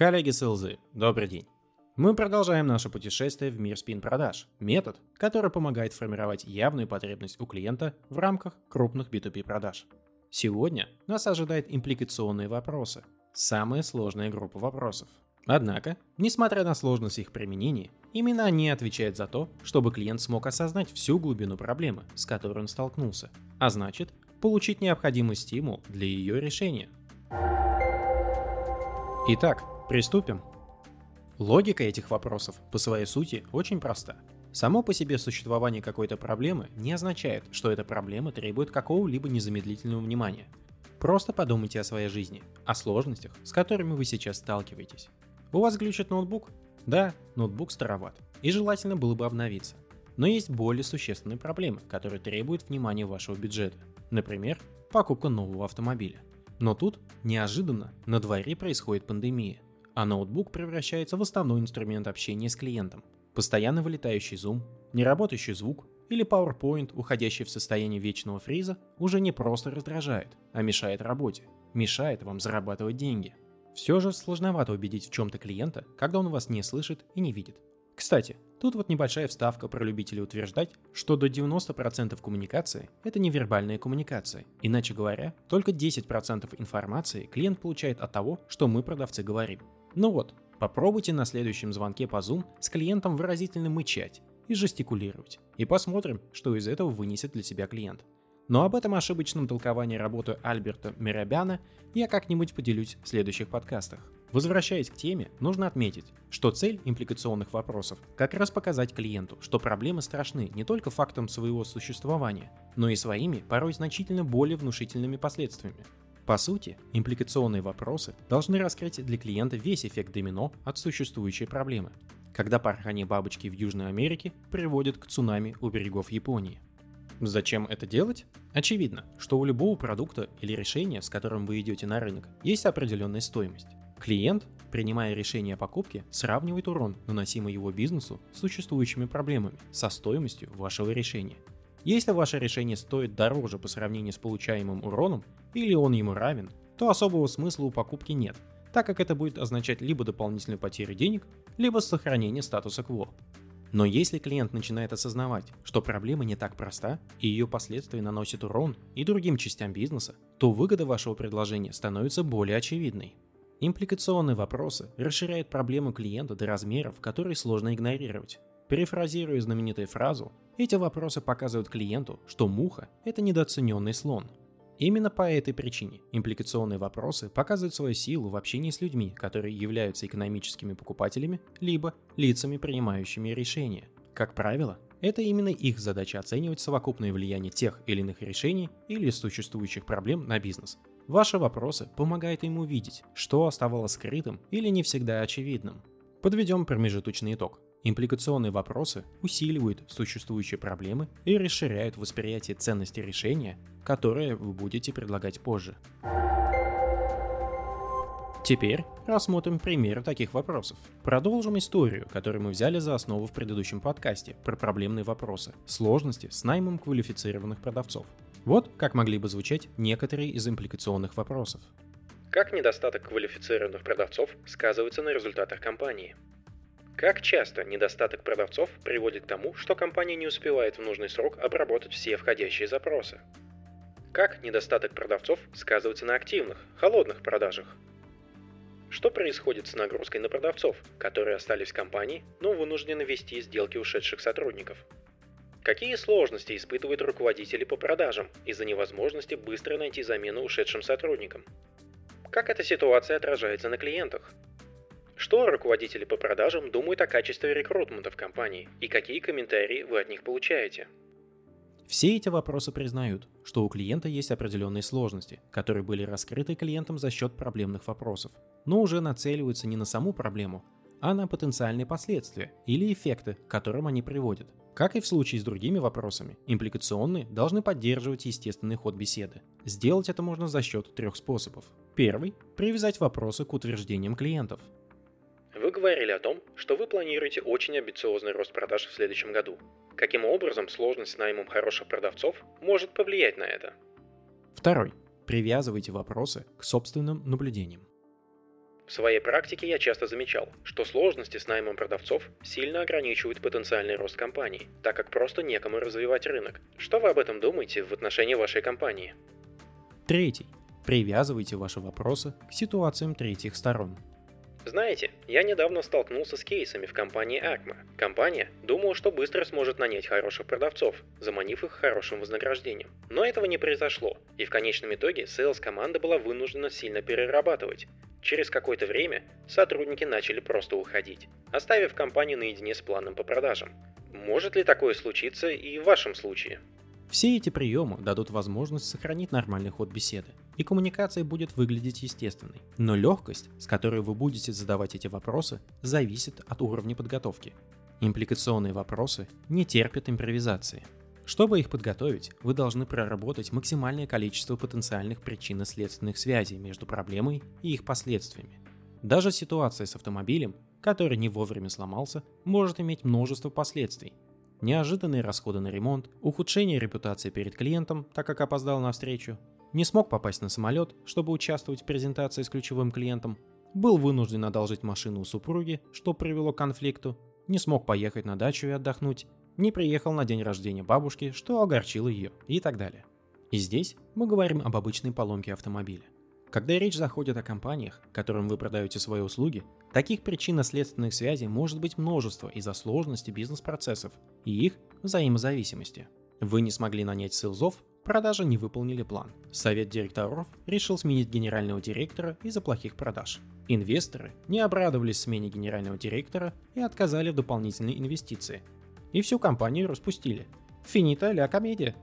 Коллеги с ЛЗ, добрый день. Мы продолжаем наше путешествие в мир спин-продаж. Метод, который помогает формировать явную потребность у клиента в рамках крупных B2B продаж. Сегодня нас ожидают импликационные вопросы. Самая сложная группа вопросов. Однако, несмотря на сложность их применения, именно они отвечают за то, чтобы клиент смог осознать всю глубину проблемы, с которой он столкнулся, а значит, получить необходимый стимул для ее решения. Итак, приступим. Логика этих вопросов по своей сути очень проста. Само по себе существование какой-то проблемы не означает, что эта проблема требует какого-либо незамедлительного внимания. Просто подумайте о своей жизни, о сложностях, с которыми вы сейчас сталкиваетесь. У вас глючит ноутбук? Да, ноутбук староват, и желательно было бы обновиться. Но есть более существенные проблемы, которые требуют внимания вашего бюджета. Например, покупка нового автомобиля. Но тут, неожиданно, на дворе происходит пандемия, а ноутбук превращается в основной инструмент общения с клиентом. Постоянно вылетающий зум, неработающий звук или PowerPoint, уходящий в состояние вечного фриза, уже не просто раздражает, а мешает работе, мешает вам зарабатывать деньги. Все же сложновато убедить в чем-то клиента, когда он вас не слышит и не видит. Кстати, тут вот небольшая вставка про любителей утверждать, что до 90% коммуникации – это невербальная коммуникация. Иначе говоря, только 10% информации клиент получает от того, что мы, продавцы, говорим. Ну вот, попробуйте на следующем звонке по Zoom с клиентом выразительно мычать и жестикулировать, и посмотрим, что из этого вынесет для себя клиент. Но об этом ошибочном толковании работы Альберта Мирабяна я как-нибудь поделюсь в следующих подкастах. Возвращаясь к теме, нужно отметить, что цель импликационных вопросов как раз показать клиенту, что проблемы страшны не только фактом своего существования, но и своими, порой значительно более внушительными последствиями. По сути, импликационные вопросы должны раскрыть для клиента весь эффект домино от существующей проблемы, когда порхание бабочки в Южной Америке приводит к цунами у берегов Японии. Зачем это делать? Очевидно, что у любого продукта или решения, с которым вы идете на рынок, есть определенная стоимость. Клиент, принимая решение о покупке, сравнивает урон, наносимый его бизнесу, с существующими проблемами, со стоимостью вашего решения. Если ваше решение стоит дороже по сравнению с получаемым уроном, или он ему равен, то особого смысла у покупки нет, так как это будет означать либо дополнительную потерю денег, либо сохранение статуса кво. Но если клиент начинает осознавать, что проблема не так проста и ее последствия наносят урон и другим частям бизнеса, то выгода вашего предложения становится более очевидной. Импликационные вопросы расширяют проблему клиента до размеров, которые сложно игнорировать. Перефразируя знаменитую фразу, эти вопросы показывают клиенту, что муха – это недооцененный слон. Именно по этой причине импликационные вопросы показывают свою силу в общении с людьми, которые являются экономическими покупателями, либо лицами, принимающими решения. Как правило, это именно их задача оценивать совокупное влияние тех или иных решений или существующих проблем на бизнес, Ваши вопросы помогают им увидеть, что оставалось скрытым или не всегда очевидным. Подведем промежуточный итог. Импликационные вопросы усиливают существующие проблемы и расширяют восприятие ценности решения, которое вы будете предлагать позже. Теперь рассмотрим примеры таких вопросов. Продолжим историю, которую мы взяли за основу в предыдущем подкасте про проблемные вопросы, сложности с наймом квалифицированных продавцов. Вот как могли бы звучать некоторые из импликационных вопросов. Как недостаток квалифицированных продавцов сказывается на результатах компании? Как часто недостаток продавцов приводит к тому, что компания не успевает в нужный срок обработать все входящие запросы? Как недостаток продавцов сказывается на активных, холодных продажах? Что происходит с нагрузкой на продавцов, которые остались в компании, но вынуждены вести сделки ушедших сотрудников? Какие сложности испытывают руководители по продажам из-за невозможности быстро найти замену ушедшим сотрудникам? Как эта ситуация отражается на клиентах? Что руководители по продажам думают о качестве рекрутмента в компании и какие комментарии вы от них получаете? Все эти вопросы признают, что у клиента есть определенные сложности, которые были раскрыты клиентом за счет проблемных вопросов, но уже нацеливаются не на саму проблему, а на потенциальные последствия или эффекты, к которым они приводят. Как и в случае с другими вопросами, импликационные должны поддерживать естественный ход беседы. Сделать это можно за счет трех способов. Первый – привязать вопросы к утверждениям клиентов. Говорили о том, что вы планируете очень амбициозный рост продаж в следующем году. Каким образом сложность с наймом хороших продавцов может повлиять на это? Второй – привязывайте вопросы к собственным наблюдениям. В своей практике я часто замечал, что сложности с наймом продавцов сильно ограничивают потенциальный рост компании, так как просто некому развивать рынок. Что вы об этом думаете в отношении вашей компании? Третий. Привязывайте ваши вопросы к ситуациям третьих сторон. Знаете, я недавно столкнулся с кейсами в компании Acma. Компания думала, что быстро сможет нанять хороших продавцов, заманив их хорошим вознаграждением. Но этого не произошло, и в конечном итоге sales команда была вынуждена сильно перерабатывать. Через какое-то время сотрудники начали просто уходить, оставив компанию наедине с планом по продажам. Может ли такое случиться и в вашем случае? Все эти приемы дадут возможность сохранить нормальный ход беседы, и коммуникация будет выглядеть естественной. Но легкость, с которой вы будете задавать эти вопросы, зависит от уровня подготовки. Импликационные вопросы не терпят импровизации. Чтобы их подготовить, вы должны проработать максимальное количество потенциальных причинно-следственных связей между проблемой и их последствиями. Даже ситуация с автомобилем, который не вовремя сломался, может иметь множество последствий, неожиданные расходы на ремонт, ухудшение репутации перед клиентом, так как опоздал на встречу, не смог попасть на самолет, чтобы участвовать в презентации с ключевым клиентом, был вынужден одолжить машину у супруги, что привело к конфликту, не смог поехать на дачу и отдохнуть, не приехал на день рождения бабушки, что огорчило ее и так далее. И здесь мы говорим об обычной поломке автомобиля. Когда речь заходит о компаниях, которым вы продаете свои услуги, таких причинно-следственных связей может быть множество из-за сложности бизнес-процессов и их взаимозависимости. Вы не смогли нанять селзов, продажи не выполнили план. Совет директоров решил сменить генерального директора из-за плохих продаж. Инвесторы не обрадовались смене генерального директора и отказали в дополнительной инвестиции. И всю компанию распустили. Финита ля комедия.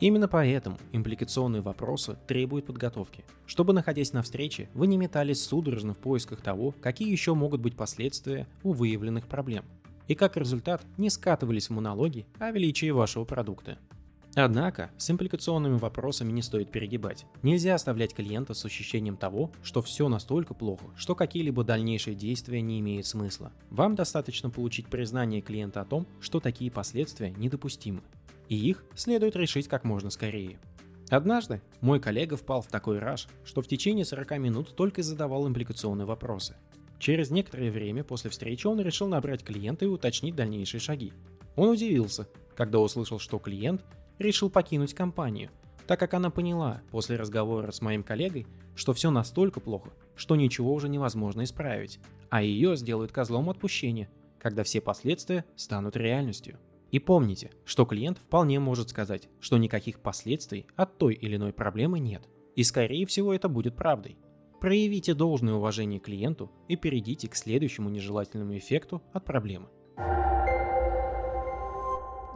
Именно поэтому импликационные вопросы требуют подготовки. Чтобы, находясь на встрече, вы не метались судорожно в поисках того, какие еще могут быть последствия у выявленных проблем. И как результат не скатывались в монологи о величии вашего продукта. Однако, с импликационными вопросами не стоит перегибать. Нельзя оставлять клиента с ощущением того, что все настолько плохо, что какие-либо дальнейшие действия не имеют смысла. Вам достаточно получить признание клиента о том, что такие последствия недопустимы и их следует решить как можно скорее. Однажды мой коллега впал в такой раж, что в течение 40 минут только задавал импликационные вопросы. Через некоторое время после встречи он решил набрать клиента и уточнить дальнейшие шаги. Он удивился, когда услышал, что клиент решил покинуть компанию, так как она поняла после разговора с моим коллегой, что все настолько плохо, что ничего уже невозможно исправить, а ее сделают козлом отпущения, когда все последствия станут реальностью. И помните, что клиент вполне может сказать, что никаких последствий от той или иной проблемы нет. И скорее всего это будет правдой. Проявите должное уважение клиенту и перейдите к следующему нежелательному эффекту от проблемы.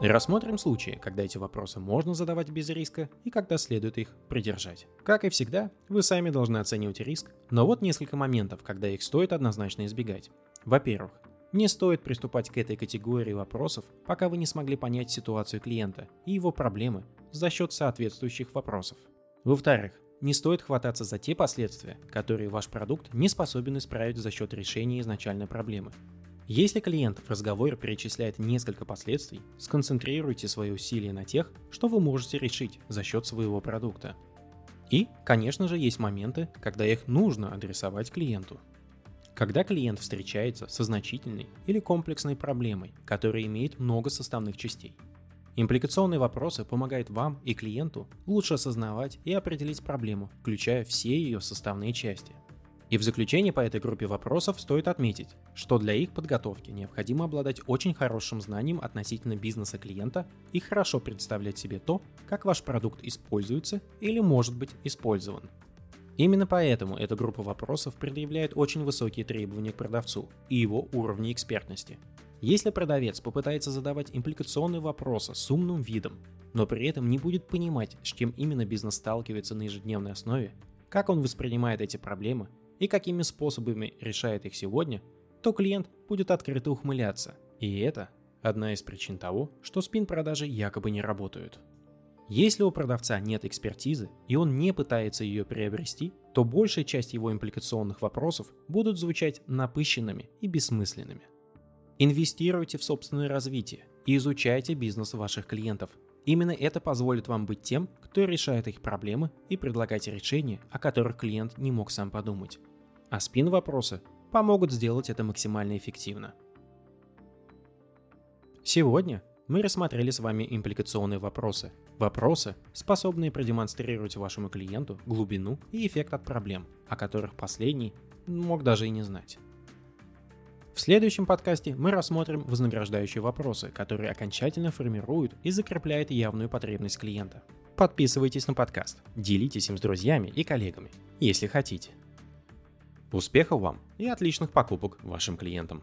Рассмотрим случаи, когда эти вопросы можно задавать без риска и когда следует их придержать. Как и всегда, вы сами должны оценивать риск, но вот несколько моментов, когда их стоит однозначно избегать. Во-первых, не стоит приступать к этой категории вопросов, пока вы не смогли понять ситуацию клиента и его проблемы за счет соответствующих вопросов. Во-вторых, не стоит хвататься за те последствия, которые ваш продукт не способен исправить за счет решения изначальной проблемы. Если клиент в разговоре перечисляет несколько последствий, сконцентрируйте свои усилия на тех, что вы можете решить за счет своего продукта. И, конечно же, есть моменты, когда их нужно адресовать клиенту. Когда клиент встречается со значительной или комплексной проблемой, которая имеет много составных частей. Импликационные вопросы помогают вам и клиенту лучше осознавать и определить проблему, включая все ее составные части. И в заключение по этой группе вопросов стоит отметить, что для их подготовки необходимо обладать очень хорошим знанием относительно бизнеса клиента и хорошо представлять себе то, как ваш продукт используется или может быть использован. Именно поэтому эта группа вопросов предъявляет очень высокие требования к продавцу и его уровню экспертности. Если продавец попытается задавать импликационные вопросы с умным видом, но при этом не будет понимать, с чем именно бизнес сталкивается на ежедневной основе, как он воспринимает эти проблемы и какими способами решает их сегодня, то клиент будет открыто ухмыляться. И это одна из причин того, что спин-продажи якобы не работают. Если у продавца нет экспертизы, и он не пытается ее приобрести, то большая часть его импликационных вопросов будут звучать напыщенными и бессмысленными. Инвестируйте в собственное развитие и изучайте бизнес ваших клиентов. Именно это позволит вам быть тем, кто решает их проблемы и предлагать решения, о которых клиент не мог сам подумать. а спин-вопросы помогут сделать это максимально эффективно. Сегодня мы рассмотрели с вами импликационные вопросы. Вопросы, способные продемонстрировать вашему клиенту глубину и эффект от проблем, о которых последний мог даже и не знать. В следующем подкасте мы рассмотрим вознаграждающие вопросы, которые окончательно формируют и закрепляют явную потребность клиента. Подписывайтесь на подкаст, делитесь им с друзьями и коллегами, если хотите. Успехов вам и отличных покупок вашим клиентам!